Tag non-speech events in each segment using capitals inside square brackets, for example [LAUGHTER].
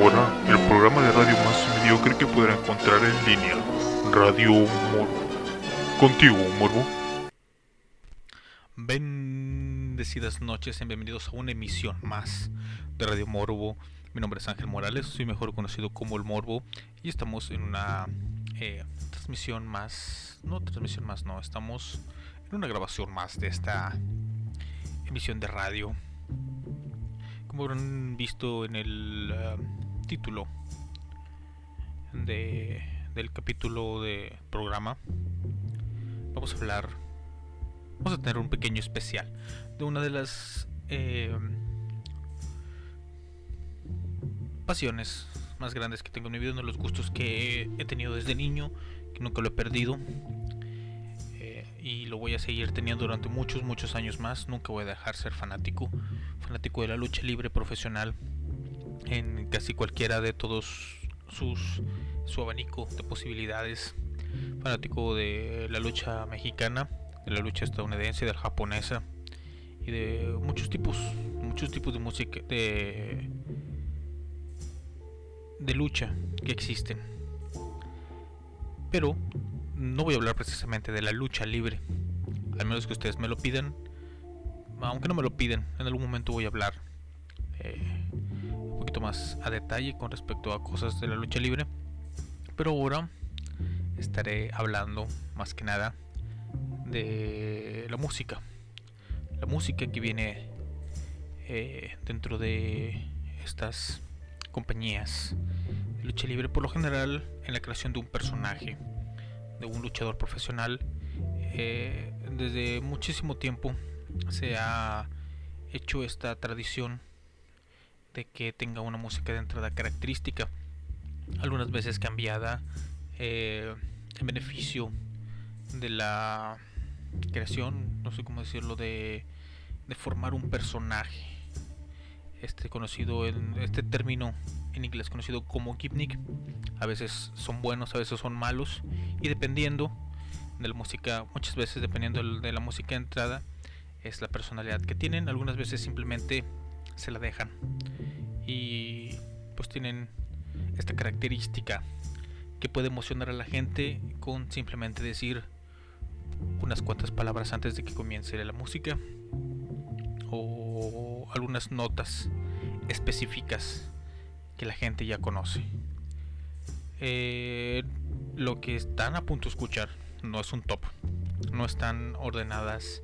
ahora el programa de radio más mediocre que podrá encontrar en línea, Radio Morbo. Contigo, Morbo. Bendecidas noches y bienvenidos a una emisión más de Radio Morbo. Mi nombre es Ángel Morales, soy mejor conocido como el Morbo y estamos en una eh, transmisión más, no transmisión más, no, estamos en una grabación más de esta emisión de radio como habrán visto en el eh, título de, del capítulo de programa, vamos a hablar, vamos a tener un pequeño especial de una de las eh, pasiones más grandes que tengo en mi vida, uno de los gustos que he tenido desde niño, que nunca lo he perdido y lo voy a seguir teniendo durante muchos, muchos años más. Nunca voy a dejar ser fanático, fanático de la lucha libre profesional en casi cualquiera de todos sus su abanico de posibilidades. Fanático de la lucha mexicana, de la lucha estadounidense, de la japonesa y de muchos tipos, muchos tipos de música de de lucha que existen. Pero no voy a hablar precisamente de la lucha libre, al menos que ustedes me lo pidan. Aunque no me lo piden, en algún momento voy a hablar eh, más a detalle con respecto a cosas de la lucha libre. Pero ahora estaré hablando más que nada de la música. La música que viene eh, dentro de estas compañías de lucha libre, por lo general en la creación de un personaje de un luchador profesional. Eh, desde muchísimo tiempo se ha hecho esta tradición de que tenga una música de entrada característica, algunas veces cambiada eh, en beneficio de la creación, no sé cómo decirlo, de, de formar un personaje. Este conocido en este término en inglés conocido como gimmick. A veces son buenos, a veces son malos. Y dependiendo de la música, muchas veces dependiendo de la música de entrada, es la personalidad que tienen. Algunas veces simplemente se la dejan. Y pues tienen esta característica que puede emocionar a la gente con simplemente decir unas cuantas palabras antes de que comience la música o algunas notas específicas que la gente ya conoce. Eh, lo que están a punto de escuchar no es un top. No están ordenadas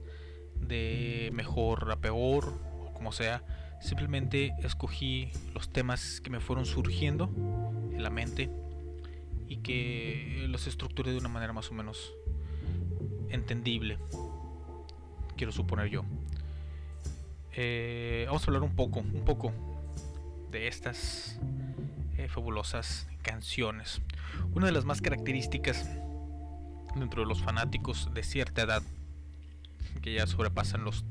de mejor a peor o como sea. Simplemente escogí los temas que me fueron surgiendo en la mente y que los estructuré de una manera más o menos entendible. Quiero suponer yo. Eh, vamos a hablar un poco, un poco de estas eh, fabulosas canciones. Una de las más características dentro de los fanáticos de cierta edad, que ya sobrepasan los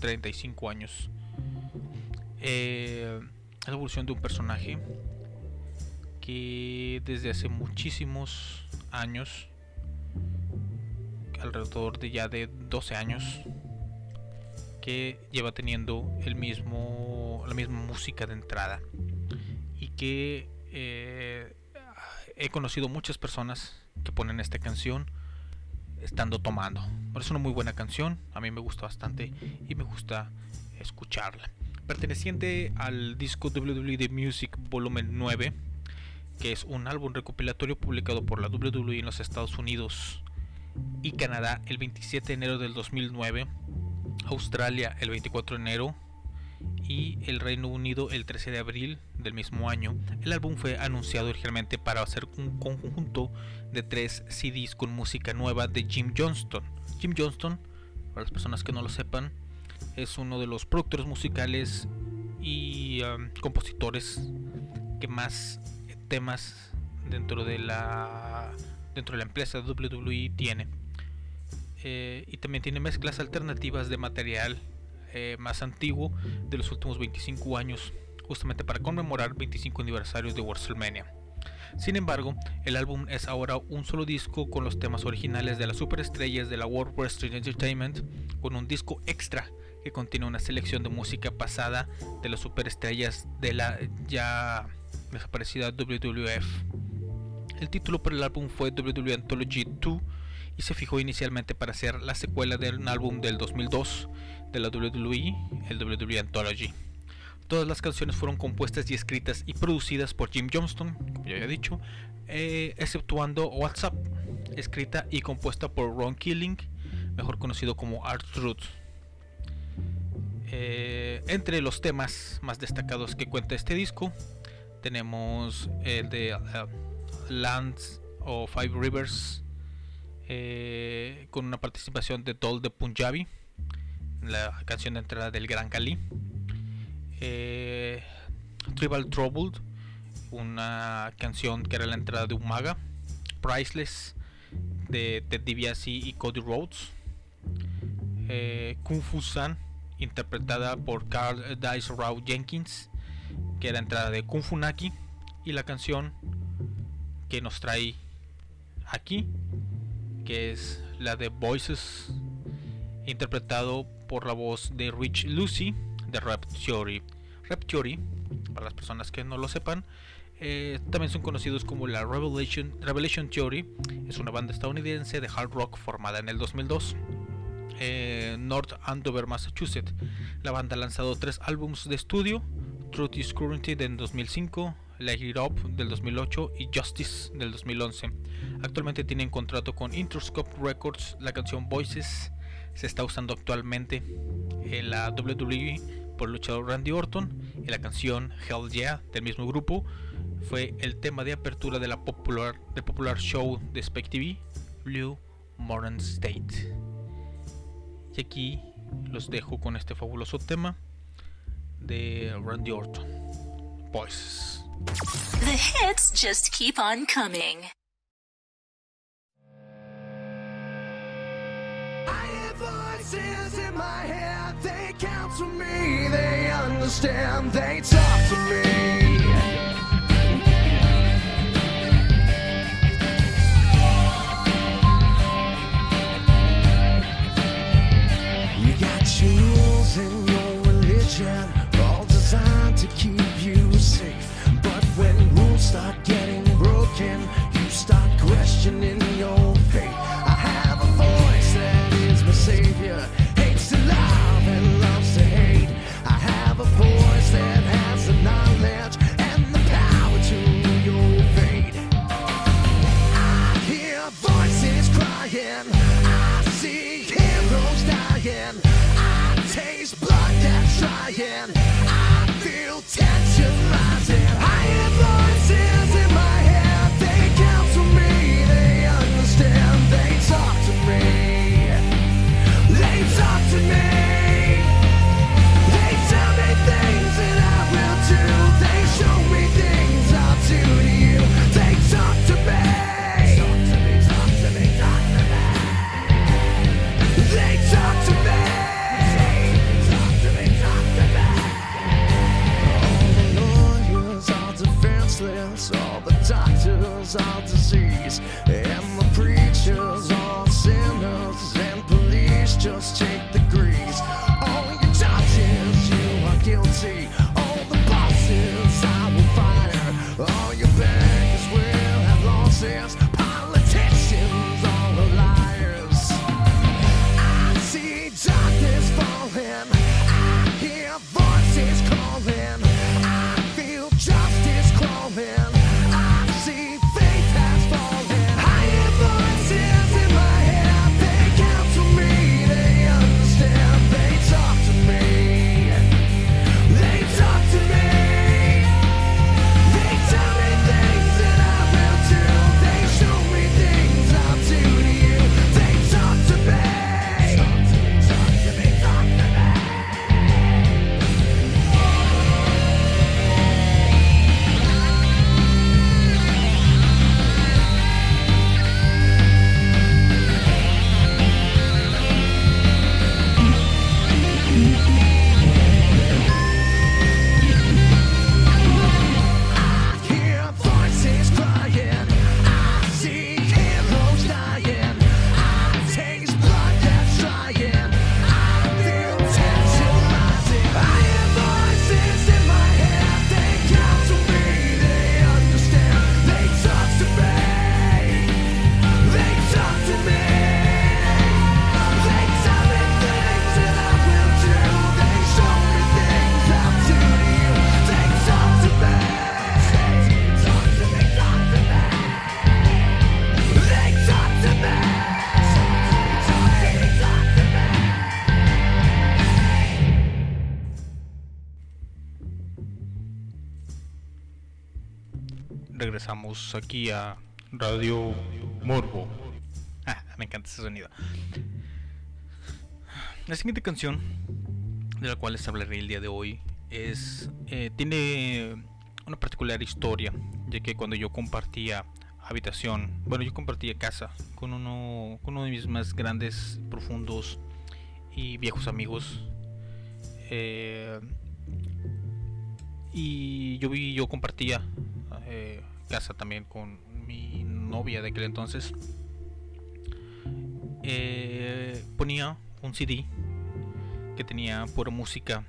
35 años, eh, la evolución de un personaje que desde hace muchísimos años, alrededor de ya de 12 años, que lleva teniendo el mismo, la misma música de entrada y que eh, he conocido muchas personas que ponen esta canción estando tomando. es una muy buena canción, a mí me gusta bastante y me gusta escucharla. Perteneciente al disco WWE Music Volumen 9, que es un álbum recopilatorio publicado por la WWE en los Estados Unidos y Canadá el 27 de enero del 2009 Australia el 24 de enero y el Reino Unido el 13 de abril del mismo año. El álbum fue anunciado originalmente para hacer un conjunto de tres CDs con música nueva de Jim Johnston. Jim Johnston, para las personas que no lo sepan, es uno de los productores musicales y compositores que más temas dentro de la dentro de la empresa WWE tiene. Eh, y también tiene mezclas alternativas de material eh, más antiguo de los últimos 25 años, justamente para conmemorar 25 aniversarios de WrestleMania. Sin embargo, el álbum es ahora un solo disco con los temas originales de las superestrellas de la World Wrestling Entertainment, con un disco extra que contiene una selección de música pasada de las superestrellas de la ya desaparecida WWF. El título para el álbum fue WWE Anthology 2 y se fijó inicialmente para ser la secuela de un álbum del 2002 de la WWE, el WWE Anthology. Todas las canciones fueron compuestas y escritas y producidas por Jim Johnston, como ya había dicho, eh, exceptuando WhatsApp, escrita y compuesta por Ron Killing, mejor conocido como Art Truth. Eh, entre los temas más destacados que cuenta este disco, tenemos el de uh, Lands o Five Rivers, eh, con una participación de Dol de Punjabi, la canción de entrada del Gran Cali. Eh, Tribal Troubled, una canción que era la entrada de Umaga. Priceless, de Ted DiBiase y Cody Rhodes. Kung Fu San, interpretada por Carl Dice Rao Jenkins, que era entrada de Kung Fu Naki. Y la canción que nos trae aquí, que es la de Voices, interpretado por la voz de Rich Lucy de Rap Theory. Rap Theory, para las personas que no lo sepan, eh, también son conocidos como la Revelation, Revelation Theory. Es una banda estadounidense de hard rock formada en el 2002. Eh, North Andover, Massachusetts. La banda ha lanzado tres álbumes de estudio: Truth is Currency del 2005, Light It Up del 2008 y Justice del 2011. Actualmente tienen contrato con Interscope Records. La canción Voices se está usando actualmente en la WWE por el luchador Randy Orton y la canción Hell Yeah del mismo grupo fue el tema de apertura de la popular, del popular show de Spike TV, Blue Modern State. Y aquí los dejo con este fabuloso tema de Randy Orton. Voices. The hits just keep on coming. I hear voices in my head, they counsel me, they understand, they talk to me. Start getting broken, you start questioning your faith. I have a voice that is my savior, hates to love and loves to hate. I have a voice that has the knowledge and the power to your fate. I hear voices crying. I see heroes dying. I taste blood that's trying. Disease. And the preachers are sinners. And police just aquí a Radio Morbo. Ah, me encanta ese sonido. La siguiente canción de la cual les hablaré el día de hoy es eh, tiene una particular historia, ya que cuando yo compartía habitación, bueno, yo compartía casa con uno, con uno de mis más grandes, profundos y viejos amigos. Eh, y yo vi, yo compartía eh, casa también con mi novia de aquel entonces. Eh, ponía un CD que tenía pura música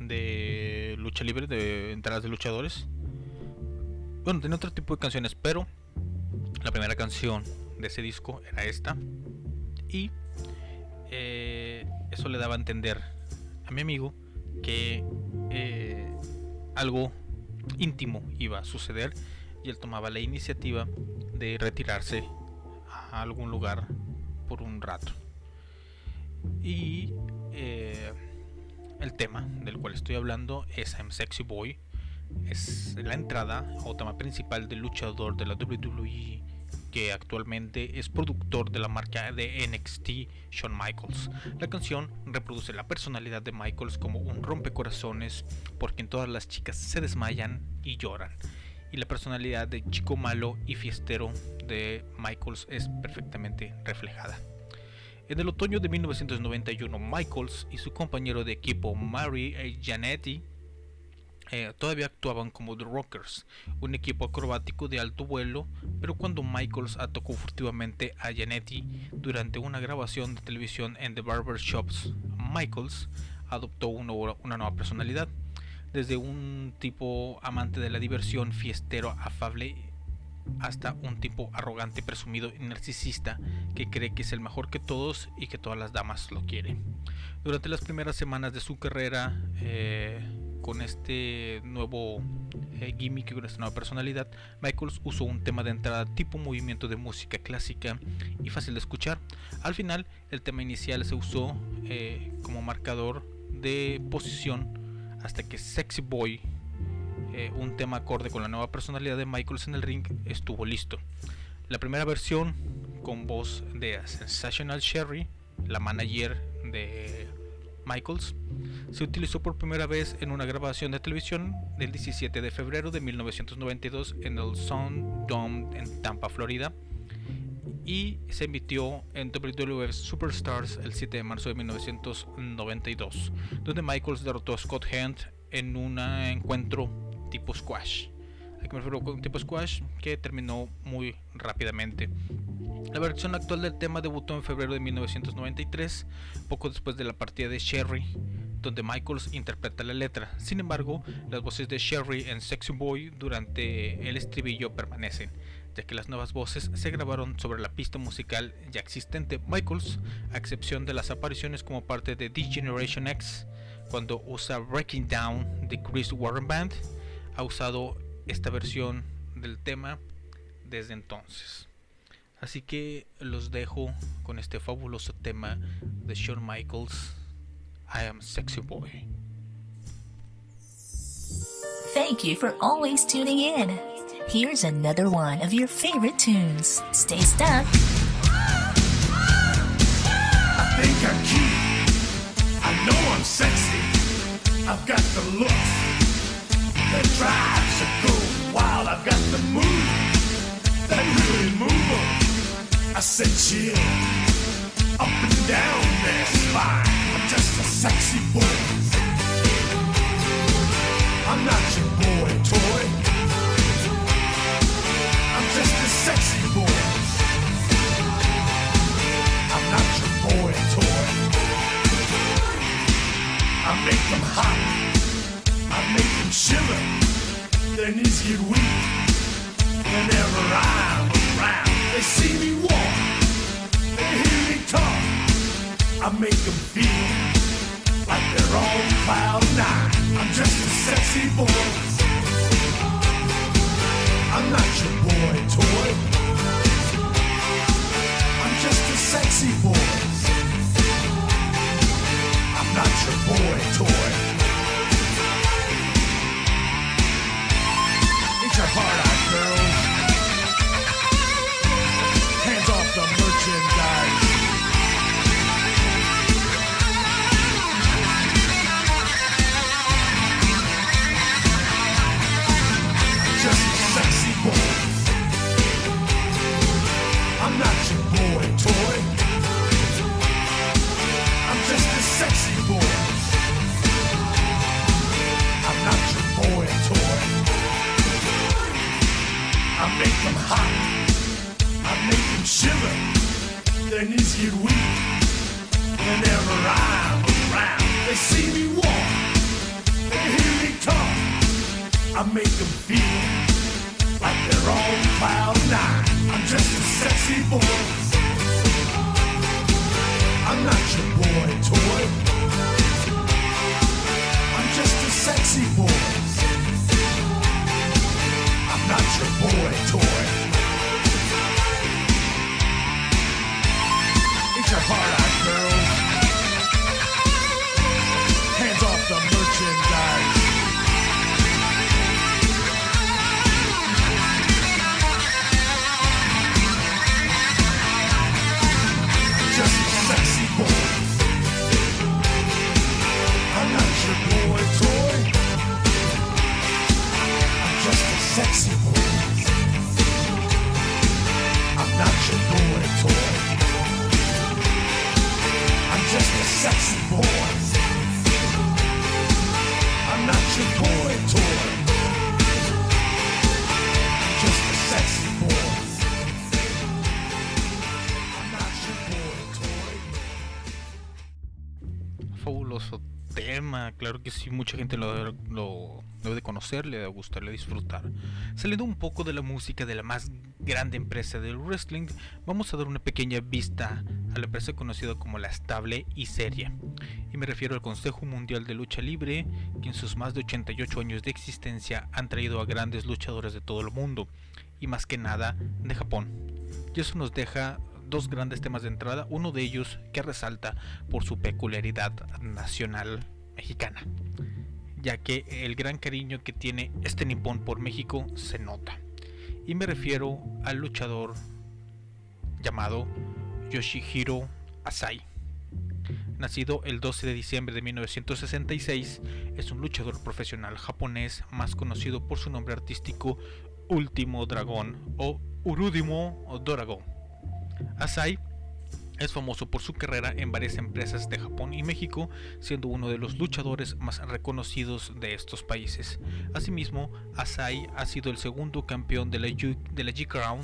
de lucha libre, de entradas de luchadores. Bueno, tenía otro tipo de canciones, pero la primera canción de ese disco era esta. Y eh, eso le daba a entender a mi amigo que eh, algo íntimo iba a suceder y él tomaba la iniciativa de retirarse a algún lugar por un rato. Y eh, el tema del cual estoy hablando es I'm Sexy Boy. Es la entrada o tema principal del luchador de la WWE que actualmente es productor de la marca de NXT, Shawn Michaels. La canción reproduce la personalidad de Michaels como un rompecorazones por quien todas las chicas se desmayan y lloran. Y la personalidad de chico malo y fiestero de Michaels es perfectamente reflejada. En el otoño de 1991, Michaels y su compañero de equipo Mary Janetti eh, todavía actuaban como The Rockers, un equipo acrobático de alto vuelo, pero cuando Michaels atacó furtivamente a Janetti durante una grabación de televisión en The Barber Shops, Michaels adoptó una, una nueva personalidad, desde un tipo amante de la diversión, fiestero, afable, hasta un tipo arrogante, presumido y narcisista que cree que es el mejor que todos y que todas las damas lo quieren. Durante las primeras semanas de su carrera, eh, con este nuevo eh, gimmick, con esta nueva personalidad, Michaels usó un tema de entrada tipo movimiento de música clásica y fácil de escuchar. Al final, el tema inicial se usó eh, como marcador de posición hasta que Sexy Boy, eh, un tema acorde con la nueva personalidad de Michaels en el ring, estuvo listo. La primera versión con voz de Sensational Sherry, la manager de Michaels, se utilizó por primera vez en una grabación de televisión del 17 de febrero de 1992 en el Sound Dome en Tampa, Florida, y se emitió en WWF Superstars el 7 de marzo de 1992, donde Michaels derrotó a Scott Hunt en un encuentro tipo squash. ¿A qué me refiero con tipo squash? Que terminó muy rápidamente. La versión actual del tema debutó en febrero de 1993, poco después de la partida de Sherry, donde Michaels interpreta la letra. Sin embargo, las voces de Sherry en Sexy Boy durante el estribillo permanecen, ya que las nuevas voces se grabaron sobre la pista musical ya existente. Michaels, a excepción de las apariciones como parte de The Generation X, cuando usa Breaking Down de Chris Warren Band, ha usado esta versión del tema desde entonces. Así que los dejo con este fabuloso tema de Shawn Michaels, I Am Sexy Boy. Thank you for always tuning in. Here's another one of your favorite tunes. Stay stuck. I think I'm cute. I know I'm sexy. I've got the look that drives a go wild. I've got the move that really move 'em. I said chill, up and down their spine. I'm just a sexy boy. I'm not your boy toy. Make them hot. I make them shiver. Their knees get weak whenever I'm around. They see me walk. They hear me talk. I make them feel like they're on cloud nine. I'm just a sexy boy. I'm not your boy toy. I'm just a sexy boy. Not your boy toy. Ain't your heart out, girls? Mucha gente lo, debe- lo debe de conocer, le debe gustar, le debe disfrutar. Saliendo un poco de la música de la más grande empresa del wrestling, vamos a dar una pequeña vista a la empresa conocida como la estable y seria. Y me refiero al Consejo Mundial de Lucha Libre, que en sus más de 88 años de existencia han traído a grandes luchadores de todo el mundo, y más que nada de Japón. Y eso nos deja dos grandes temas de entrada, uno de ellos que resalta por su peculiaridad nacional mexicana, ya que el gran cariño que tiene este nipón por México se nota. Y me refiero al luchador llamado Yoshihiro Asai. Nacido el 12 de diciembre de 1966, es un luchador profesional japonés más conocido por su nombre artístico Último Dragón o Urudimo Doragon. Asai es famoso por su carrera en varias empresas de Japón y México, siendo uno de los luchadores más reconocidos de estos países. Asimismo, Asai ha sido el segundo campeón de la, G-Crown,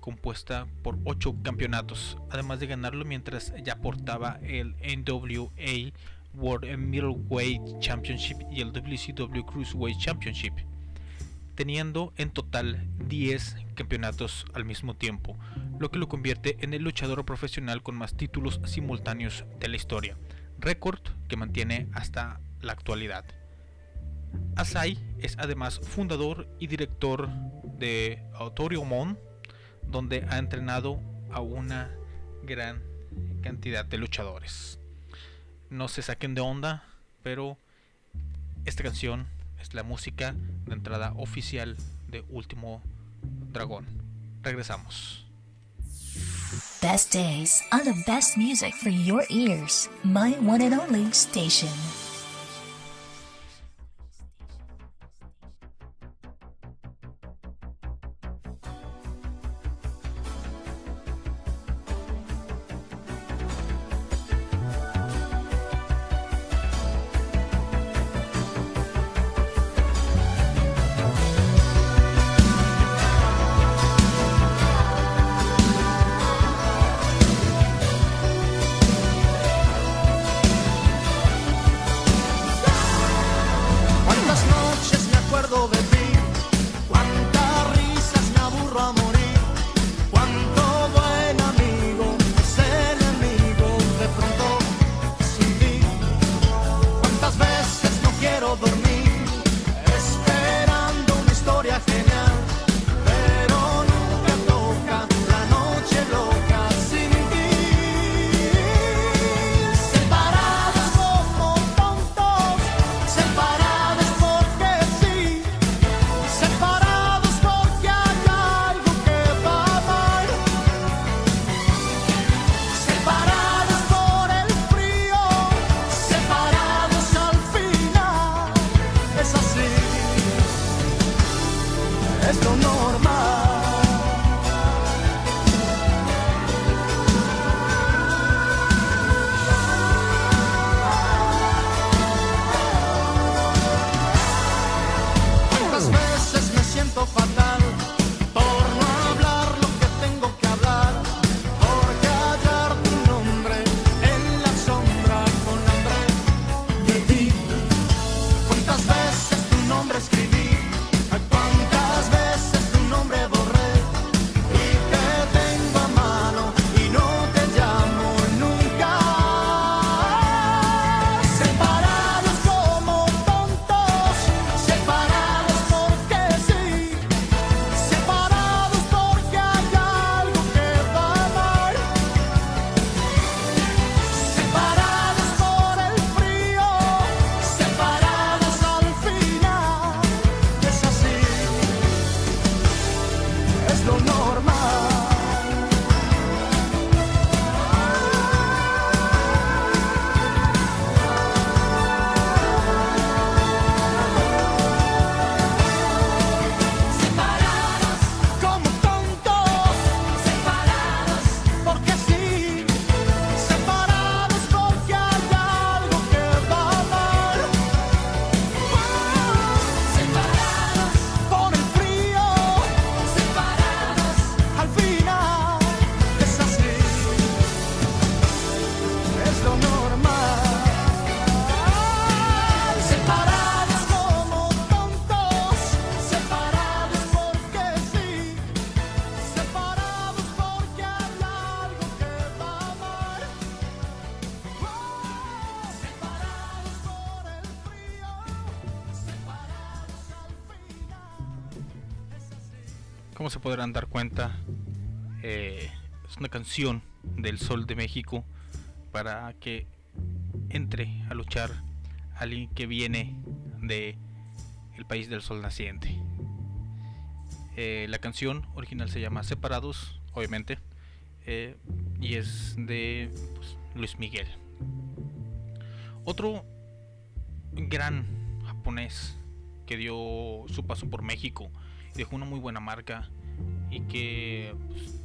compuesta por 8 campeonatos, además de ganarlo mientras ya portaba el NWA World Middleweight Championship y el WCW Cruiserweight Championship teniendo en total 10 campeonatos al mismo tiempo, lo que lo convierte en el luchador profesional con más títulos simultáneos de la historia, récord que mantiene hasta la actualidad. Asai es además fundador y director de Autoriomon, donde ha entrenado a una gran cantidad de luchadores. No se saquen de onda, pero esta canción es la música de entrada oficial de Último Dragón. Regresamos. Best days are the best music for your ears. My one and only station. Una canción del Sol de México para que entre a luchar alguien que viene de el país del sol naciente. Eh, la canción original se llama Separados, obviamente, eh, y es de pues, Luis Miguel. Otro gran japonés que dio su paso por México dejó una muy buena marca y que pues,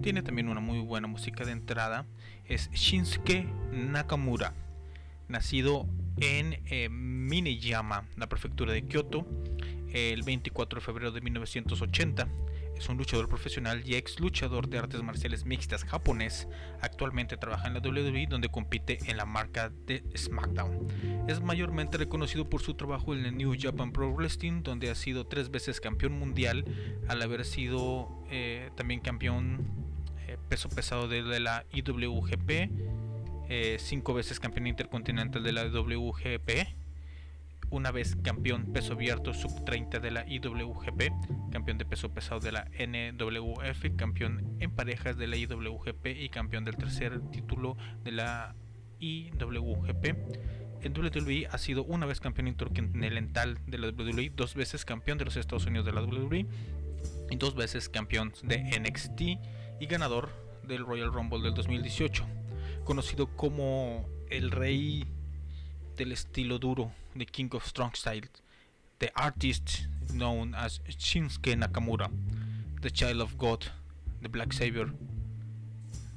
tiene también una muy buena música de entrada es Shinsuke Nakamura, nacido en eh, Mineyama, la prefectura de Kyoto, el 24 de febrero de 1980. Es un luchador profesional y ex luchador de artes marciales mixtas japonés. Actualmente trabaja en la WWE donde compite en la marca de SmackDown. Es mayormente reconocido por su trabajo en el New Japan Pro Wrestling donde ha sido tres veces campeón mundial al haber sido eh, también campeón eh, peso pesado de, la IWGP, eh, cinco veces campeón intercontinental de la WGP, una vez campeón peso abierto sub 30 de la IWGP, campeón de peso pesado de la NWF, campeón en parejas de la IWGP y campeón del tercer título de la IWGP. En WWE ha sido una vez campeón intercontinental de la WWE, dos veces campeón de los Estados Unidos de la WWE y dos veces campeón de NXT y ganador del Royal Rumble del 2018, conocido como el rey del estilo duro, The King of Strong Style, the artist known as Shinsuke Nakamura, the Child of God, the Black Savior,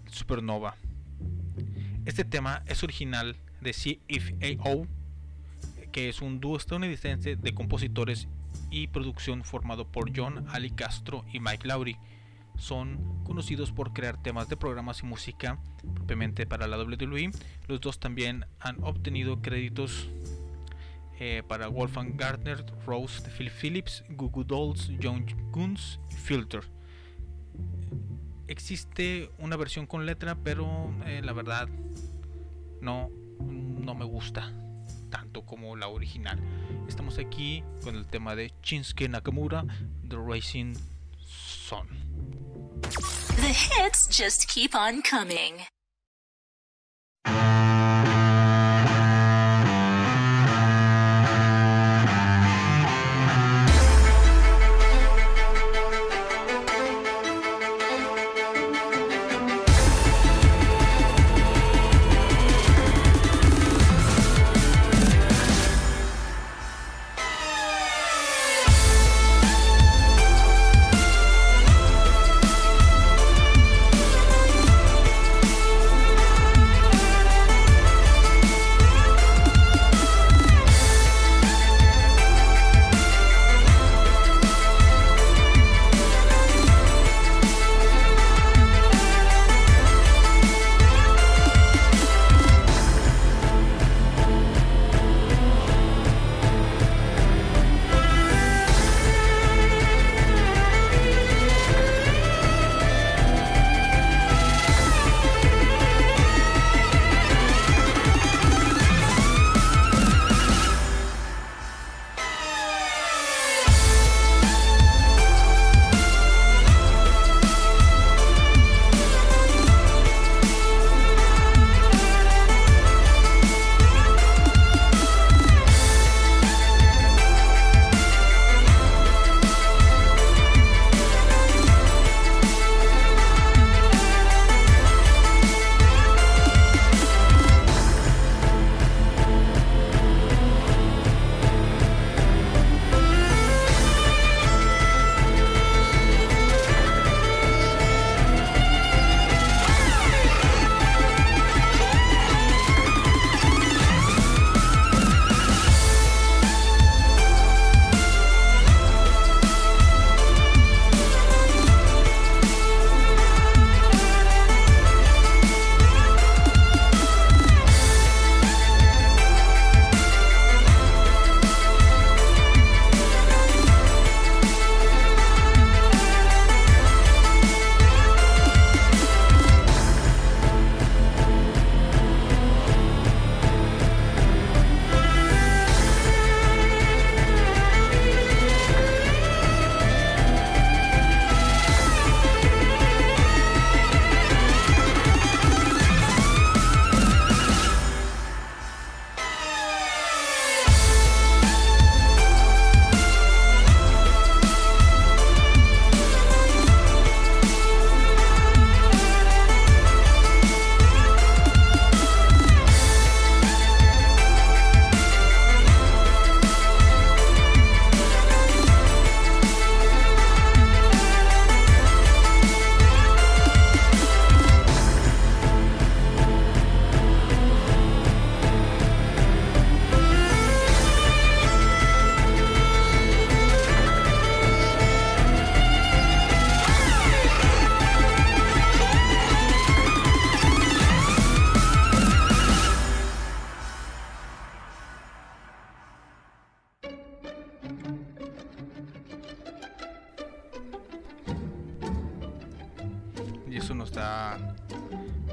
Supernova. Este tema es original de CFAO, que es un dúo estadounidense de compositores y producción formado por John Ali Castro y Mike Lowry son conocidos por crear temas de programas y música propiamente para la WWE. Los dos también han obtenido créditos eh, para Wolfgang Gardner, Rose de Phil Phillips, Goo Dolls, John Guns Filter. Existe una versión con letra, pero eh, la verdad no, no me gusta tanto como la original. Estamos aquí con el tema de Shinsuke Nakamura, The Racing Sun. The hits just keep on coming.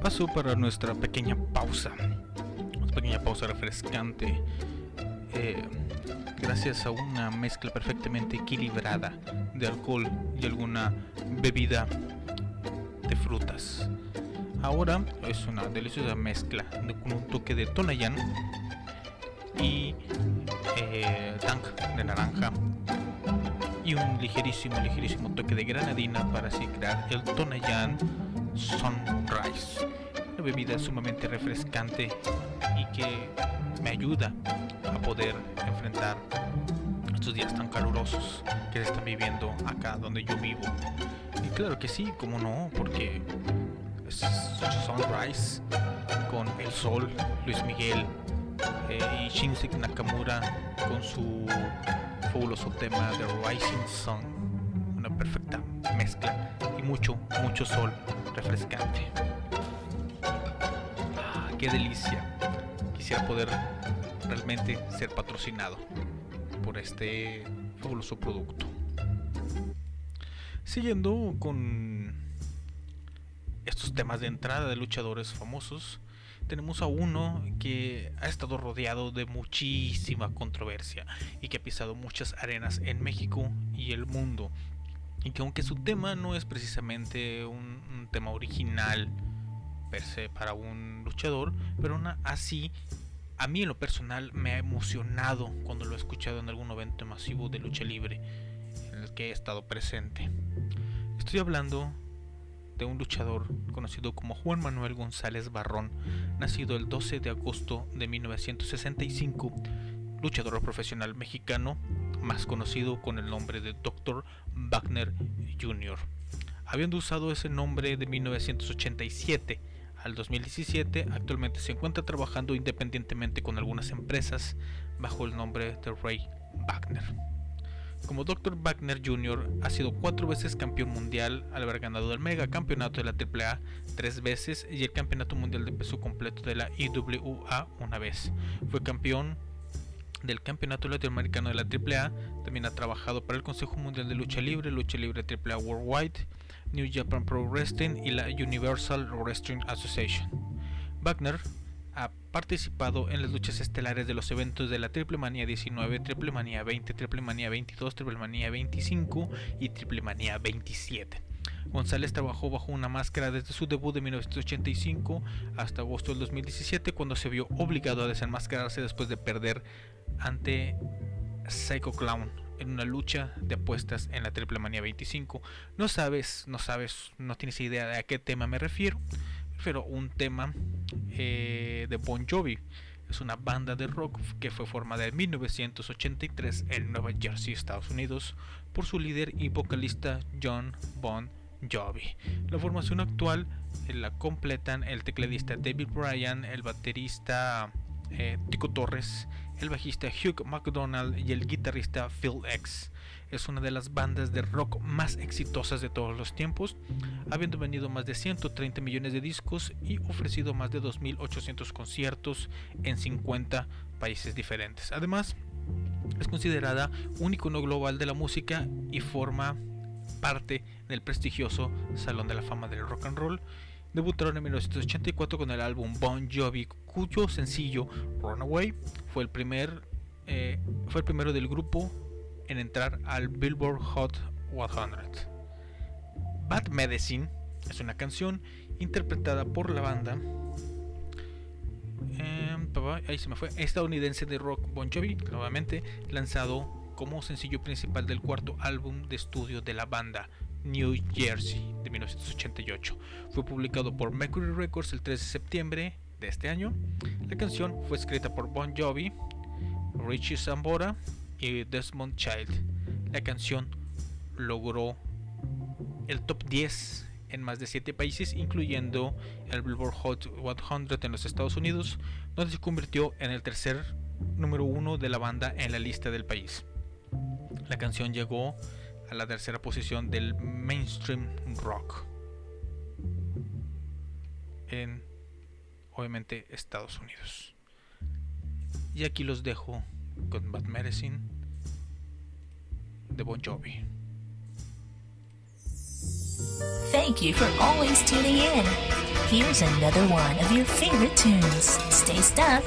Paso para nuestra pequeña pausa. Una pequeña pausa refrescante. eh, gracias a una mezcla perfectamente equilibrada de alcohol y alguna bebida de frutas. Ahora es una deliciosa mezcla con un toque de Tonayan y eh, Tank de naranja y un ligerísimo, ligerísimo toque de granadina para así crear el Tonayan Sunrise. Una bebida sumamente refrescante y que me ayuda a poder enfrentar estos días tan calurosos que se están viviendo acá donde yo vivo. Y claro que sí, como no, porque es Sunrise con el sol, Luis Miguel eh, y Shinsuke Nakamura con su fabuloso tema de Rising Sun. Una perfecta mezcla y mucho, mucho sol refrescante. Ah, qué delicia. Quisiera poder realmente ser patrocinado por este fabuloso producto. Siguiendo con estos temas de entrada de luchadores famosos, tenemos a uno que ha estado rodeado de muchísima controversia y que ha pisado muchas arenas en México y el mundo. Y que aunque su tema no es precisamente un, tema original para un luchador, pero aún así a mí en lo personal me ha emocionado cuando lo he escuchado en algún evento masivo de lucha libre en el que he estado presente. Estoy hablando de un luchador conocido como Juan Manuel González Barrón, nacido el 12 de agosto de 1965, luchador profesional mexicano, más conocido con el nombre de Dr. Wagner Jr. Habiendo usado ese nombre de 1987 al 2017, actualmente se encuentra trabajando independientemente con algunas empresas bajo el nombre de Ray Wagner. Como Dr. Wagner Jr. ha sido cuatro veces campeón mundial al haber ganado el mega campeonato de la AAA tres veces y el campeonato mundial de peso completo de la IWA una vez. Fue campeón del campeonato latinoamericano de la AAA. También ha trabajado para el Consejo Mundial de Lucha Libre, Lucha Libre AAA Worldwide, New Japan Pro Wrestling y la Universal Wrestling Association. Wagner ha participado en las luchas estelares de los eventos de la Triple Manía 19, Triple Manía 20, Triple Manía 22, Triple Manía 25 y Triple Manía 27. González trabajó bajo una máscara desde su debut de 1985 hasta agosto del 2017 cuando se vio obligado a desenmascararse después de perder ante Psycho Clown en una lucha de apuestas en la Triple Manía 25. No sabes, no sabes, no tienes idea de a qué tema me refiero pero un tema eh, de Bon Jovi. Es una banda de rock que fue formada en 1983 en Nueva Jersey, Estados Unidos, por su líder y vocalista John Bon Jovi. La formación actual eh, la completan el tecladista David Bryan, el baterista eh, Tico Torres, el bajista Hugh McDonald y el guitarrista Phil X es una de las bandas de rock más exitosas de todos los tiempos, habiendo vendido más de 130 millones de discos y ofrecido más de 2.800 conciertos en 50 países diferentes. Además, es considerada un icono global de la música y forma parte del prestigioso Salón de la Fama del Rock and Roll. Debutaron en 1984 con el álbum Bon Jovi, cuyo sencillo Runaway fue el primer eh, fue el primero del grupo en entrar al Billboard Hot 100. Bad Medicine es una canción interpretada por la banda fue, estadounidense de rock Bon Jovi, nuevamente lanzado como sencillo principal del cuarto álbum de estudio de la banda New Jersey de 1988. Fue publicado por Mercury Records el 13 de septiembre de este año. La canción fue escrita por Bon Jovi, Richie Sambora y Desmond Child. La canción logró el top 10 en más de 7 países, incluyendo el Billboard Hot 100 en los Estados Unidos, donde se convirtió en el tercer número uno de la banda en la lista del país. La canción llegó a la tercera posición del mainstream rock en, obviamente, Estados Unidos. Y aquí los dejo con Bad Medicine de Bon Jovi. Thank you for always tuning in. Here's another one of your favorite tunes. Stay stuck.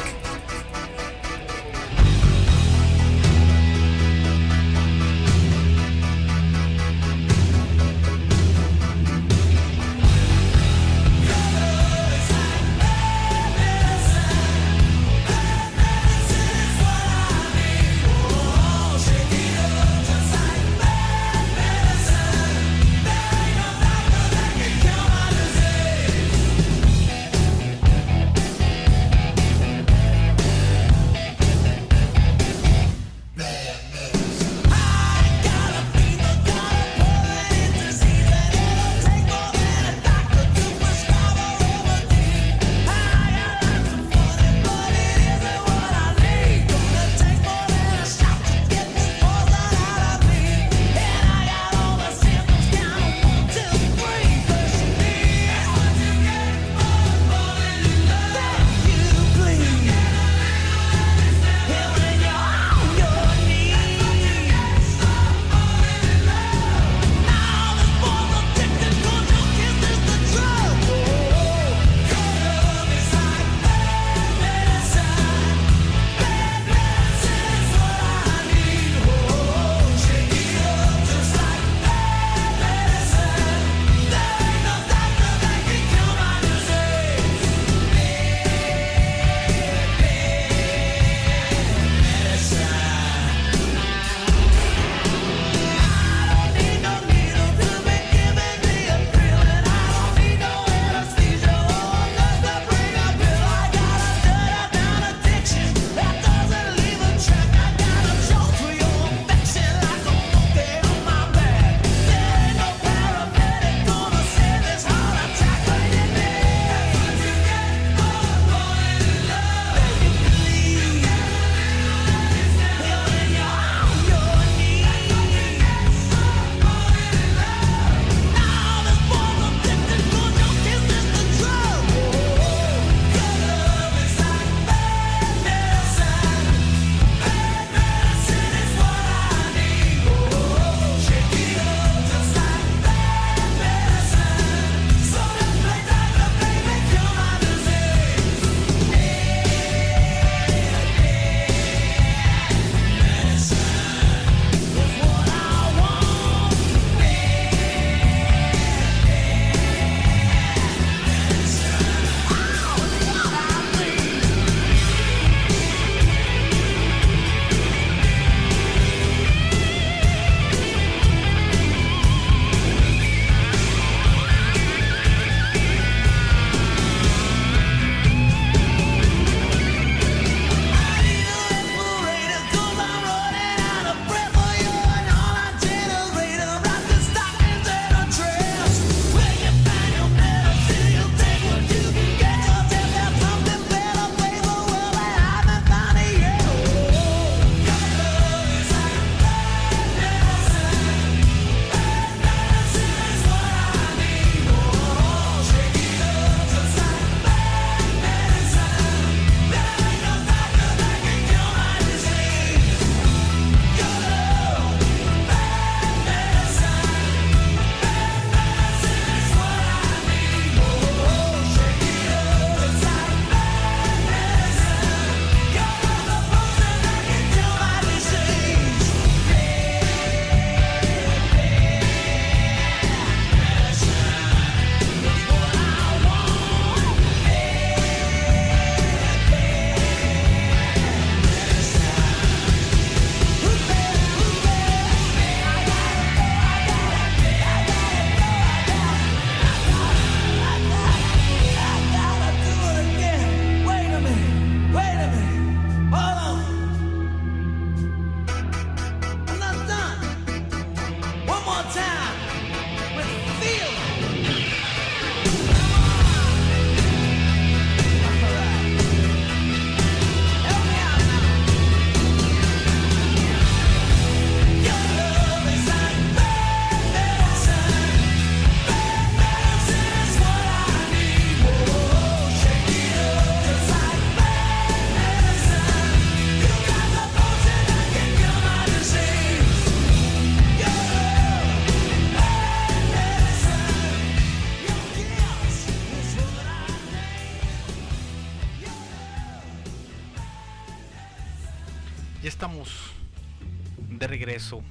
Regreso.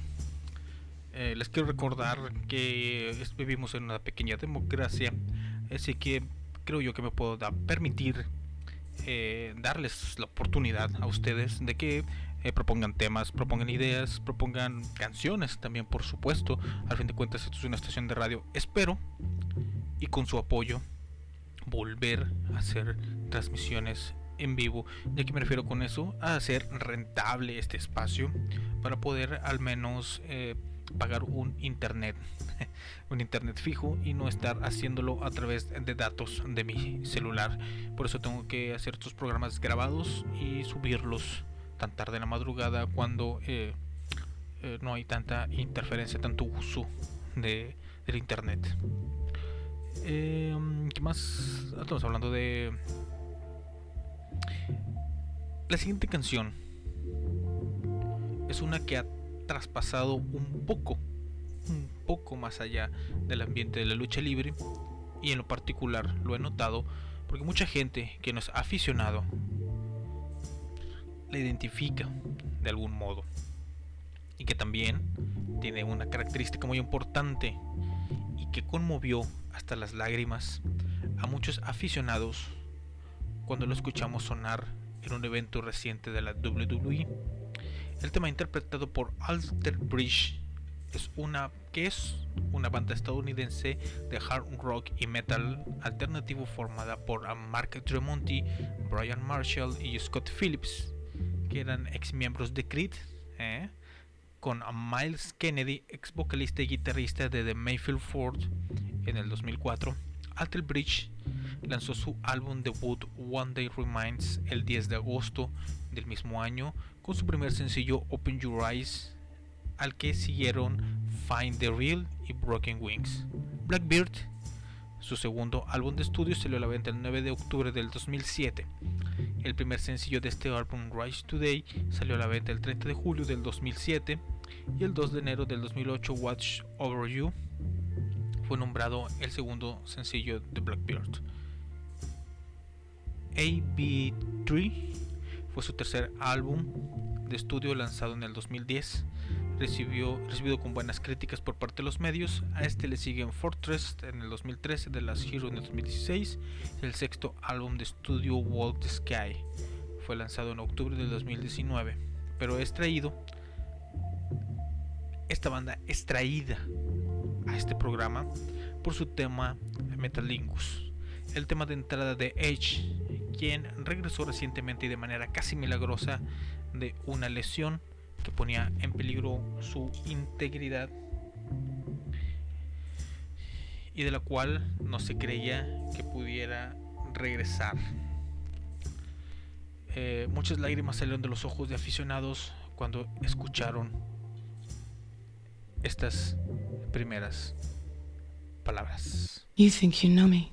Eh, les quiero recordar que vivimos en una pequeña democracia, así que creo yo que me puedo permitir eh, darles la oportunidad a ustedes de que eh, propongan temas, propongan ideas, propongan canciones también, por supuesto. Al fin de cuentas, esto es una estación de radio. Espero y con su apoyo volver a hacer transmisiones en vivo. ¿Y a qué me refiero con eso? A hacer rentable este espacio para poder al menos eh, pagar un internet, [LAUGHS] un internet fijo y no estar haciéndolo a través de datos de mi celular. Por eso tengo que hacer estos programas grabados y subirlos tan tarde en la madrugada cuando eh, eh, no hay tanta interferencia, tanto uso de, del internet. Eh, ¿Qué más? Estamos hablando de la siguiente canción. Es una que ha traspasado un poco, un poco más allá del ambiente de la lucha libre y en lo particular lo he notado porque mucha gente que no es aficionado la identifica de algún modo y que también tiene una característica muy importante y que conmovió hasta las lágrimas a muchos aficionados cuando lo escuchamos sonar en un evento reciente de la WWE. El tema interpretado por Alter Bridge es una que es una banda estadounidense de hard rock y metal alternativo formada por Mark Tremonti, Brian Marshall y Scott Phillips, que eran ex miembros de Creed, ¿eh? con Miles Kennedy, ex vocalista y guitarrista de The Mayfield Ford en el 2004. Alter Bridge lanzó su álbum debut One Day Reminds el 10 de agosto del mismo año con su primer sencillo Open Your Eyes al que siguieron Find the Real y Broken Wings. Blackbeard, su segundo álbum de estudio, salió a la venta el 9 de octubre del 2007. El primer sencillo de este álbum, Rise Today, salió a la venta el 30 de julio del 2007 y el 2 de enero del 2008 Watch Over You fue nombrado el segundo sencillo de Blackbeard. AB3 fue su tercer álbum de estudio lanzado en el 2010. Recibió, recibido con buenas críticas por parte de los medios. A este le siguen Fortress en el 2013, The Last Hero en el 2016 y el sexto álbum de estudio Walk the Sky. Fue lanzado en octubre del 2019, pero es traído. Esta banda es traída a este programa por su tema Metalingus, el tema de entrada de Edge, quien regresó recientemente y de manera casi milagrosa de una lesión que ponía en peligro su integridad y de la cual no se creía que pudiera regresar. Eh, muchas lágrimas salieron de los ojos de aficionados cuando escucharon estas primeras palabras. You think you know me.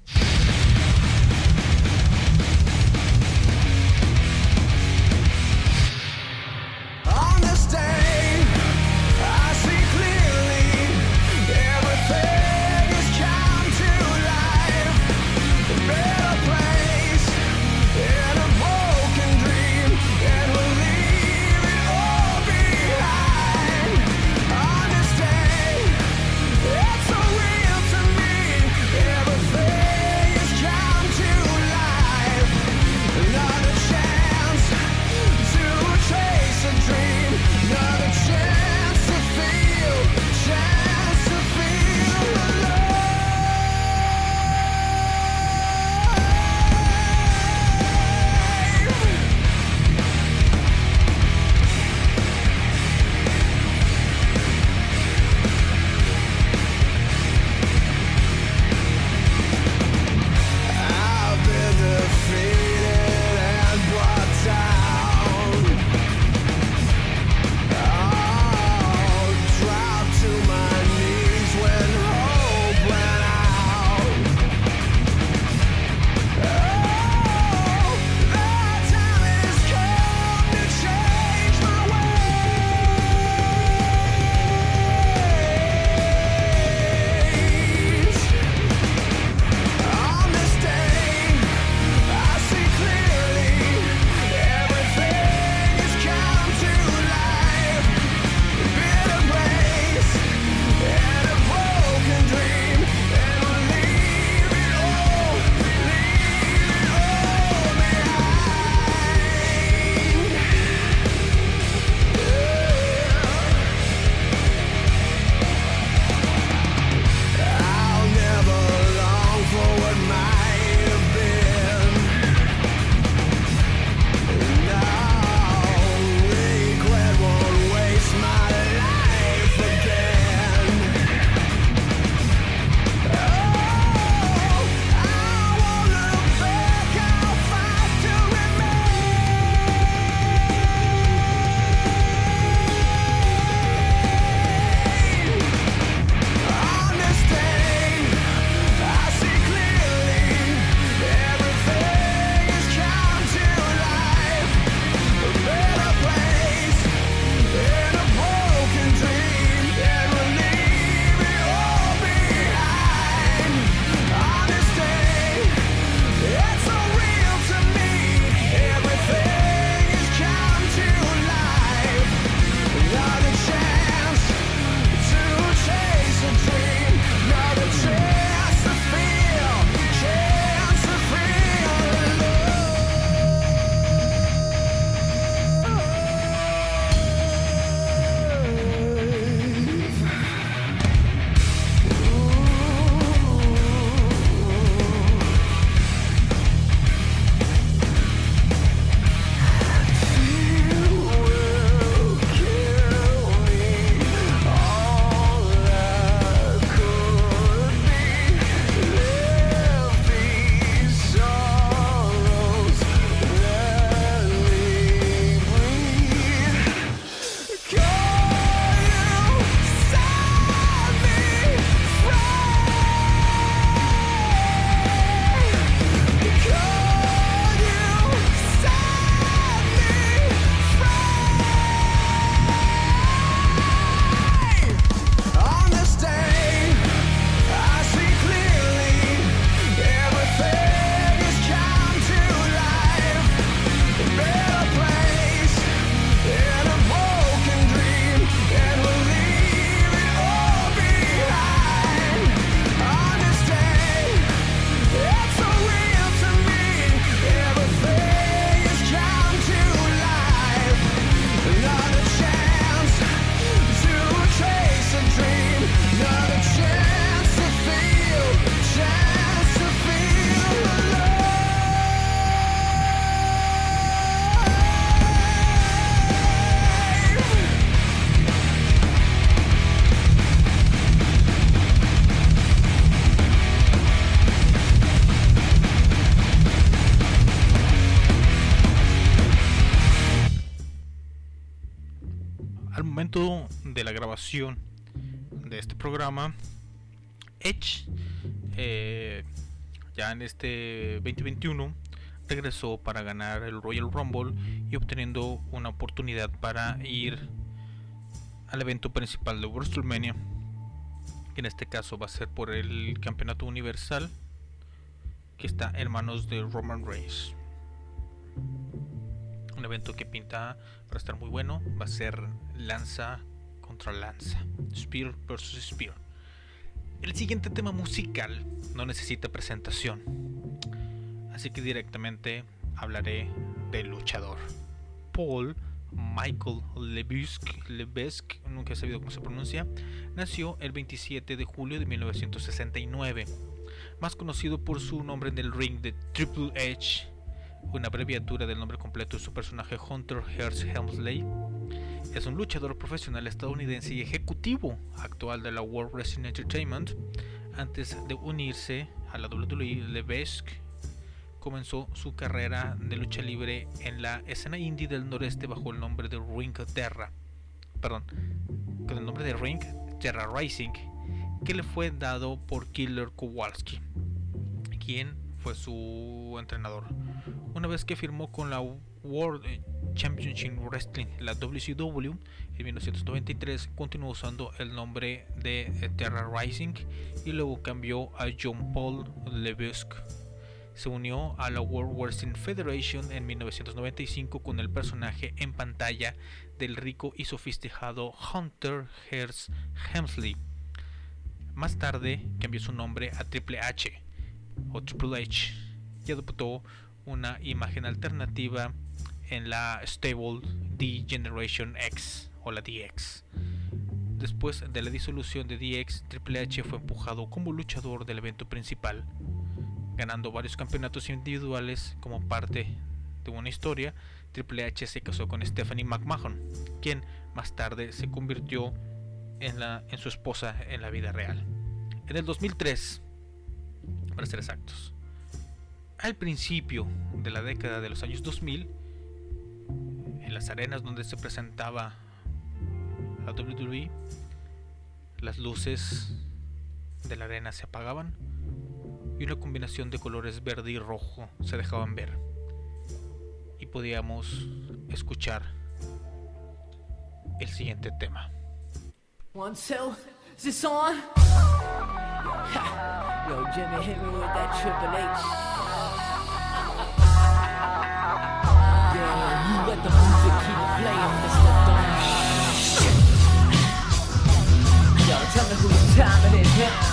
De este programa, Edge, eh, ya en este 2021, regresó para ganar el Royal Rumble y obteniendo una oportunidad para ir al evento principal de WrestleMania, que en este caso va a ser por el Campeonato Universal, que está en manos de Roman Reigns. Un evento que pinta para estar muy bueno, va a ser lanza lanza, Spear versus Spear. El siguiente tema musical no necesita presentación, así que directamente hablaré del luchador. Paul Michael Levesque, nunca he sabido cómo se pronuncia, nació el 27 de julio de 1969, más conocido por su nombre en el ring de Triple H, una abreviatura del nombre completo de su personaje Hunter Hearst Helmsley. Es un luchador profesional estadounidense y ejecutivo actual de la World Wrestling Entertainment. Antes de unirse a la WWE, Levesque comenzó su carrera de lucha libre en la escena indie del noreste bajo el nombre de Ring Terra. Perdón, con el nombre de Ring Terra Rising, que le fue dado por Killer Kowalski, quien fue su entrenador. Una vez que firmó con la World Championship Wrestling, la WCW, en 1993 continuó usando el nombre de Terra Rising y luego cambió a John Paul Levesque se unió a la World Wrestling Federation en 1995 con el personaje en pantalla del rico y sofisticado Hunter Hearst Helmsley. Más tarde cambió su nombre a Triple H o Triple H y adoptó una imagen alternativa en la stable D Generation X o la DX. Después de la disolución de DX, Triple H fue empujado como luchador del evento principal ganando varios campeonatos individuales como parte de una historia, Triple H se casó con Stephanie McMahon, quien más tarde se convirtió en, en su esposa en la vida real. En el 2003, para ser exactos, al principio de la década de los años 2000, en las arenas donde se presentaba la WWE, las luces de la arena se apagaban y una combinación de colores verde y rojo se dejaban ver. Y podíamos escuchar el siguiente tema. [LAUGHS] Yo, Jimmy, Triple H. let the music keep playing, Mr. Dumb. Yo, tell me whose time it is now.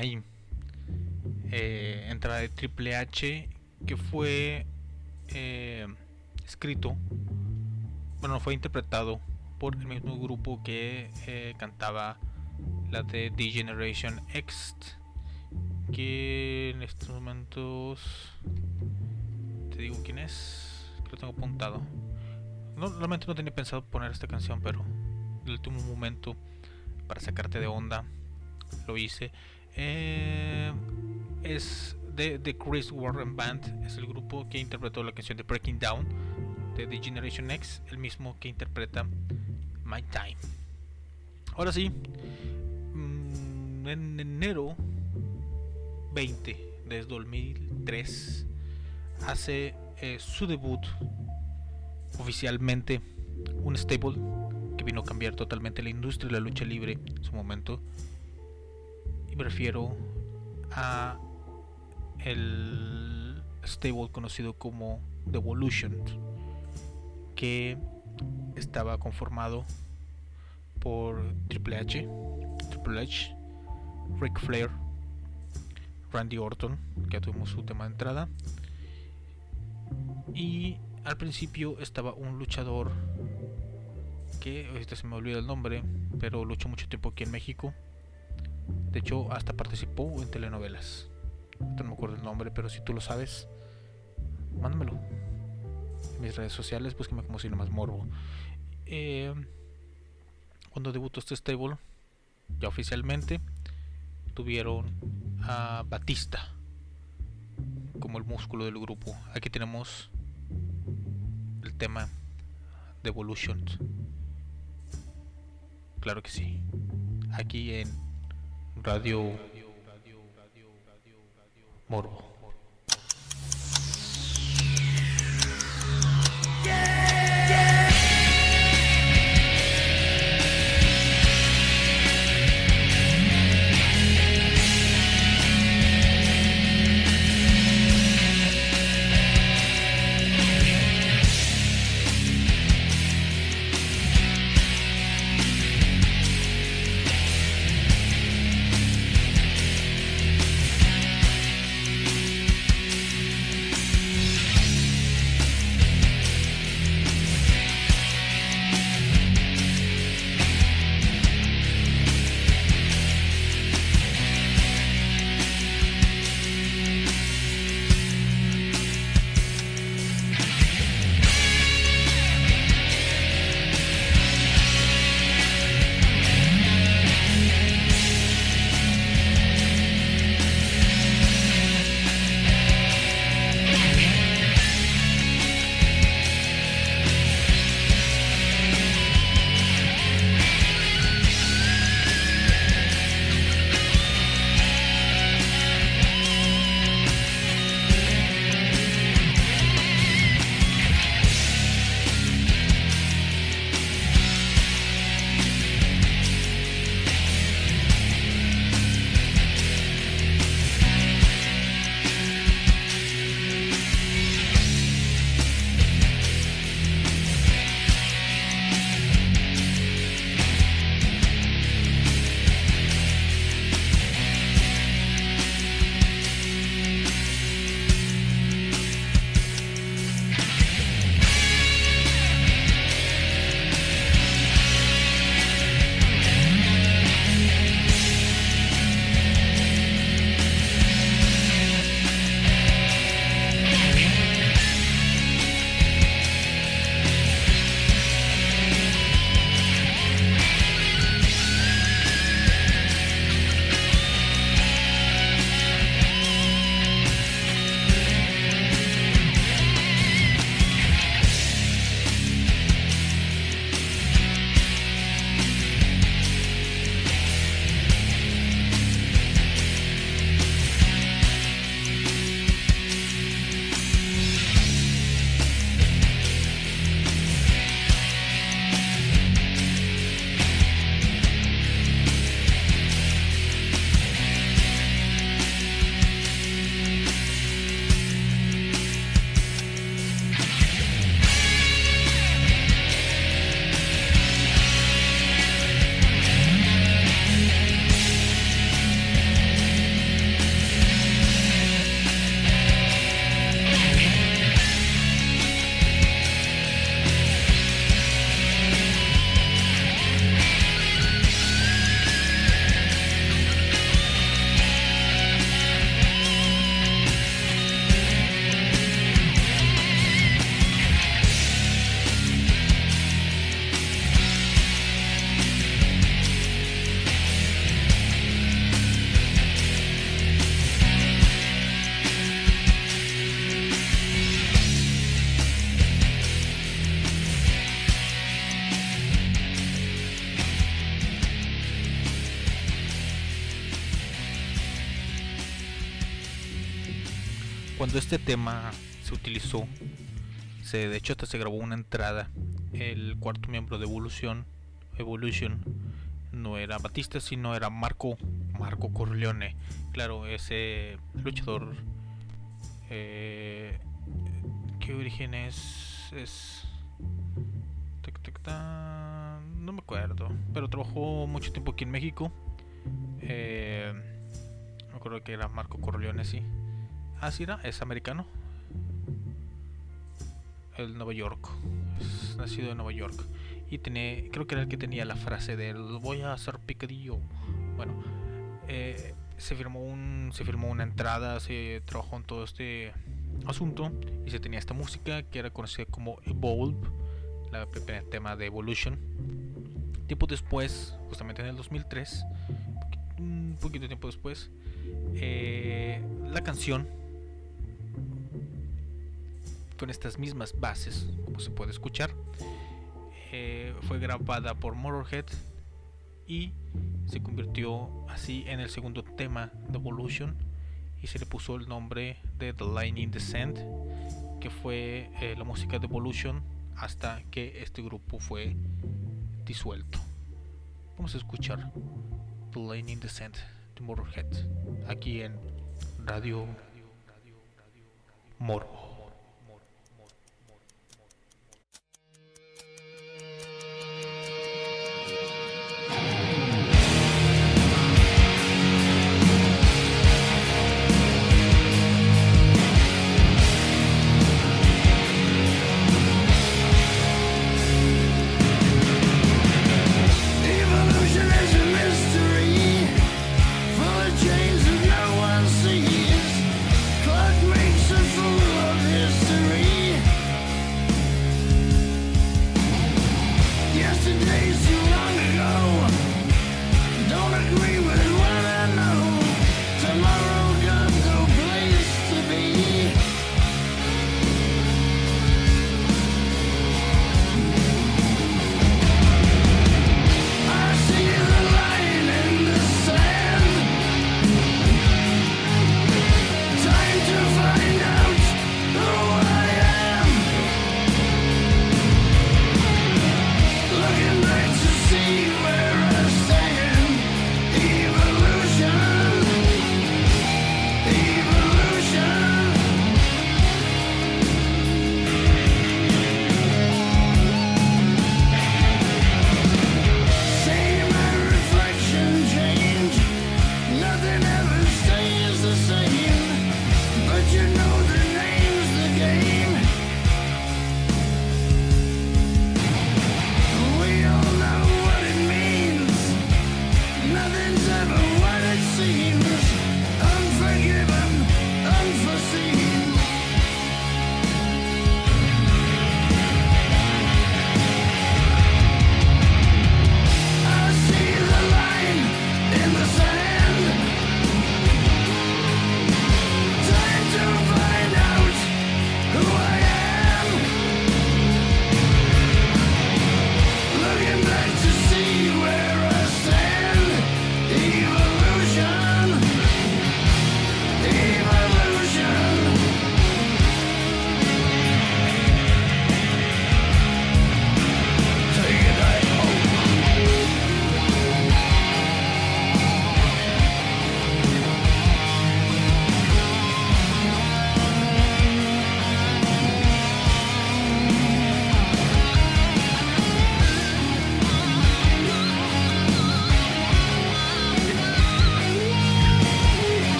Time, eh, entrada de Triple H, que fue eh, escrito, bueno, fue interpretado por el mismo grupo que eh, cantaba la de The Generation X, que en estos momentos te digo quién es, que lo tengo apuntado. No, realmente no tenía pensado poner esta canción, pero en el último momento para sacarte de onda lo hice. Eh, es de The Chris Warren Band, es el grupo que interpretó la canción de Breaking Down de The Generation X, el mismo que interpreta My Time. Ahora sí, mm, en enero 20 de 2003 hace eh, su debut oficialmente un stable que vino a cambiar totalmente la industria de la lucha libre en su momento y me refiero a el stable conocido como Devolution que estaba conformado por Triple H, Triple H, Ric Flair, Randy Orton, que ya tuvimos su tema de entrada, y al principio estaba un luchador que ahorita se me olvida el nombre, pero luchó mucho tiempo aquí en México. De hecho, hasta participó en telenovelas. no me acuerdo el nombre, pero si tú lo sabes, mándamelo. En mis redes sociales, búsqueme como si no más morbo. Eh, cuando debutó este stable, ya oficialmente, tuvieron a Batista como el músculo del grupo. Aquí tenemos el tema de Evolution. Claro que sí. Aquí en Radio Morbo. Cuando este tema se utilizó, se, de hecho hasta se grabó una entrada. El cuarto miembro de Evolution, Evolution no era Batista, sino era Marco, Marco Corleone. Claro, ese luchador. Eh, ¿Qué origen es? Es. No me acuerdo. Pero trabajó mucho tiempo aquí en México. Eh, me acuerdo que era Marco Corleone, sí. Ah, sí, era, es americano. El Nueva York. Es nacido en Nueva York. Y tiene, creo que era el que tenía la frase de voy a hacer picadillo. Bueno, eh, se firmó un, se firmó una entrada, se trabajó en todo este asunto y se tenía esta música que era conocida como Evolve, la tema de Evolution. Tiempo después, justamente en el 2003, un poquito tiempo después, eh, la canción con estas mismas bases, como se puede escuchar, eh, fue grabada por Motorhead y se convirtió así en el segundo tema de Evolution y se le puso el nombre de The Lightning Descent que fue eh, la música de Evolution hasta que este grupo fue disuelto. Vamos a escuchar The Lightning Descent de Motorhead aquí en Radio Morbo.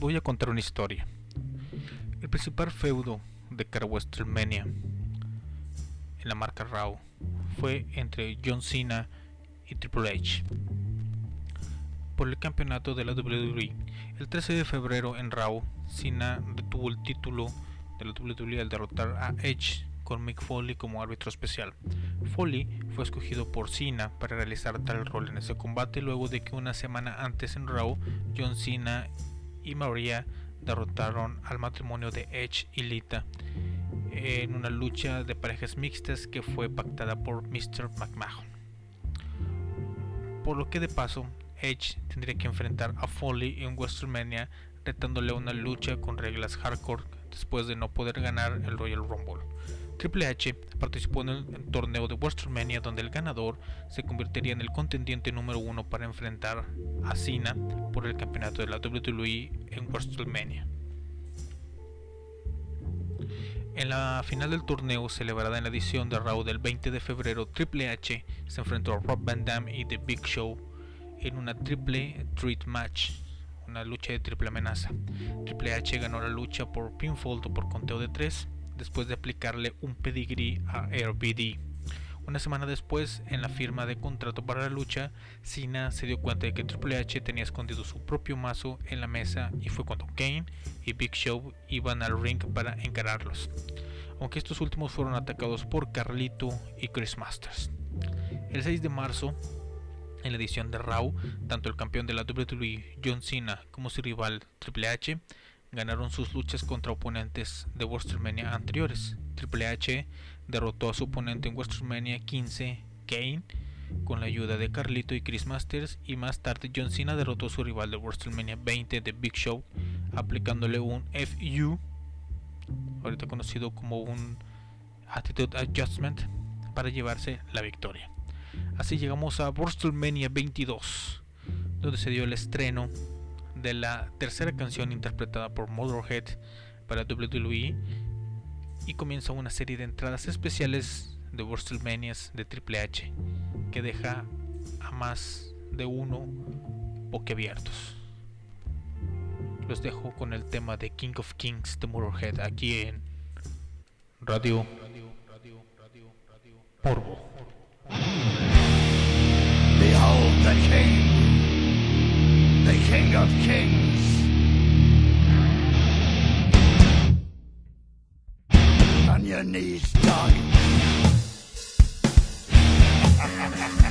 Voy a contar una historia. El principal feudo de cara WrestleMania en la marca Raw fue entre John Cena y Triple H por el campeonato de la WWE. El 13 de febrero en Raw, Cena retuvo el título de la WWE al derrotar a Edge con Mick Foley como árbitro especial. Foley fue escogido por Cena para realizar tal rol en ese combate luego de que una semana antes en Raw, John Cena y Maria derrotaron al matrimonio de Edge y Lita en una lucha de parejas mixtas que fue pactada por Mr. McMahon. Por lo que de paso, Edge tendría que enfrentar a Foley en WrestleMania retándole una lucha con reglas hardcore después de no poder ganar el Royal Rumble. Triple H participó en el torneo de WrestleMania donde el ganador se convertiría en el contendiente número uno para enfrentar a Cena por el campeonato de la WWE en WrestleMania. En la final del torneo celebrada en la edición de Raw del 20 de febrero, Triple H se enfrentó a Rob Van Dam y The Big Show en una triple threat match, una lucha de triple amenaza. Triple H ganó la lucha por pinfall o por conteo de 3 después de aplicarle un pedigree a RBD. Una semana después, en la firma de contrato para la lucha, Cena se dio cuenta de que Triple H tenía escondido su propio mazo en la mesa y fue cuando Kane y Big Show iban al ring para encararlos, aunque estos últimos fueron atacados por Carlito y Chris Masters. El 6 de marzo, en la edición de Raw, tanto el campeón de la WWE John Cena como su rival Triple H ganaron sus luchas contra oponentes de WrestleMania anteriores. Triple H derrotó a su oponente en WrestleMania 15, Kane, con la ayuda de Carlito y Chris Masters, y más tarde John Cena derrotó a su rival de WrestleMania 20 de Big Show, aplicándole un FU, ahorita conocido como un Attitude Adjustment, para llevarse la victoria. Así llegamos a WrestleMania 22, donde se dio el estreno de la tercera canción interpretada por Motorhead para WWE y comienza una serie de entradas especiales de WrestleManias de Triple H que deja a más de uno boquiabiertos. Los dejo con el tema de King of Kings de Motorhead aquí en Radio Porvo. Behold the King, the King of Kings. On your knees, dog. [LAUGHS]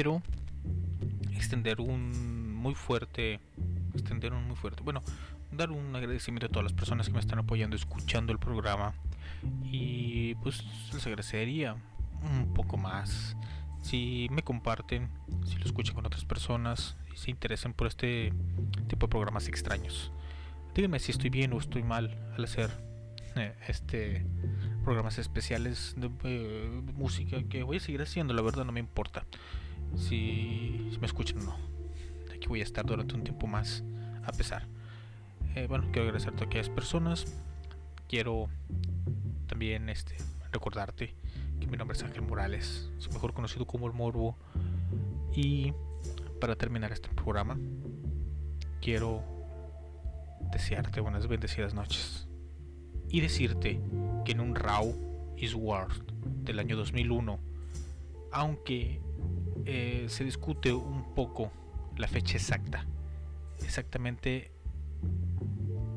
quiero extender un muy fuerte, extender un muy fuerte, bueno, dar un agradecimiento a todas las personas que me están apoyando, escuchando el programa. Y pues les agradecería un poco más. Si me comparten, si lo escuchan con otras personas, si se interesan por este tipo de programas extraños. Díganme si estoy bien o estoy mal al hacer eh, este programas especiales de eh, música que voy a seguir haciendo, la verdad no me importa si, me escuchan o no. Aquí voy a estar durante un tiempo más, a pesar. Eh, bueno, quiero agradecer a aquellas personas. Quiero también este, recordarte que mi nombre es Ángel Morales, soy mejor conocido como el Morbo. Y para terminar este programa, quiero desearte buenas bendecidas noches y decirte que en un Raw is World del año 2001, aunque eh, se discute un poco la fecha exacta. Exactamente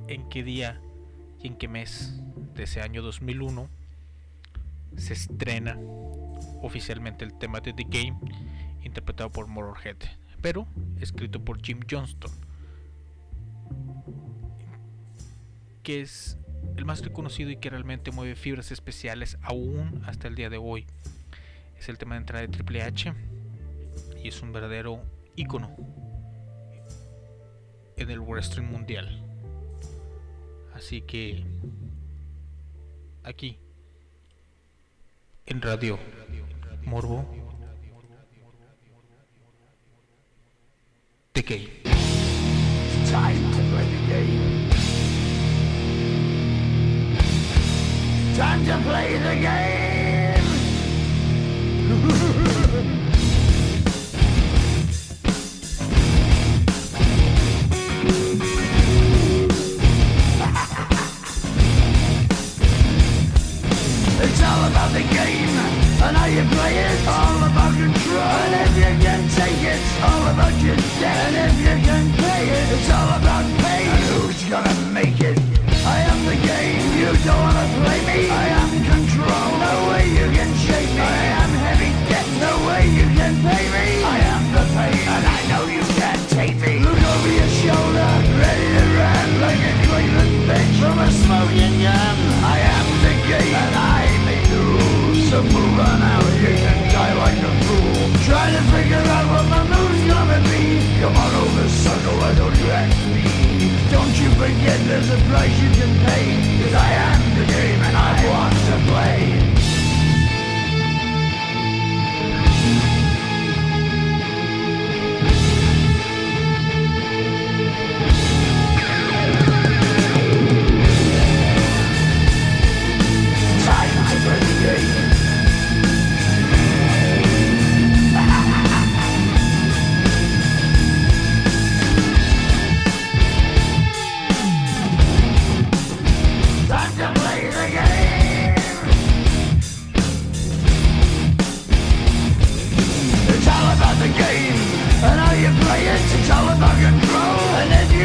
en qué día y en qué mes de ese año 2001 se estrena oficialmente el tema de The Game interpretado por Motorhead, pero escrito por Jim Johnston, que es el más reconocido y que realmente mueve fibras especiales aún hasta el día de hoy. Es el tema de entrada de Triple H y es un verdadero ícono en el wrestling mundial. Así que aquí en Radio Morbo TK. Time to play the game. Time to play the game. And how you play it. All about control. And if you can take it, all about your debt. And if you can pay it, it's all about pay. And who's gonna make it? I am the game. You don't wanna play me. I am control. No way you can shake me. I am heavy debt. No way you can pay me. I am the pain, and I know you can't take me. Look over your shoulder, ready to run like a Cleveland bitch from a smoking gun. I am the game, and I So move on out, you can die like a fool. Trying to figure out what my move's gonna be. Come on over, sucker, why don't you ask me? Don't you forget there's a price you can pay. Cause I am the game and I want to play.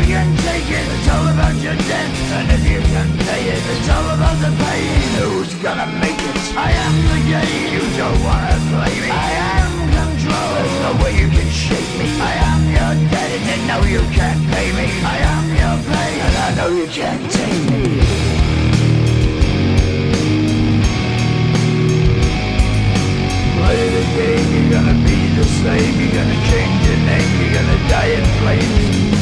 Can take it, it's all about your debt. And if you can pay it, it's all about the pain. Who's gonna make it? I am the game. You don't wanna play me. I am control. There's no way you can shake me. I am your debt, and know you can't pay me. I am your pain, and I know you can't take me. Play the game, you're gonna be the same, you're gonna change your name, you're gonna die in flames.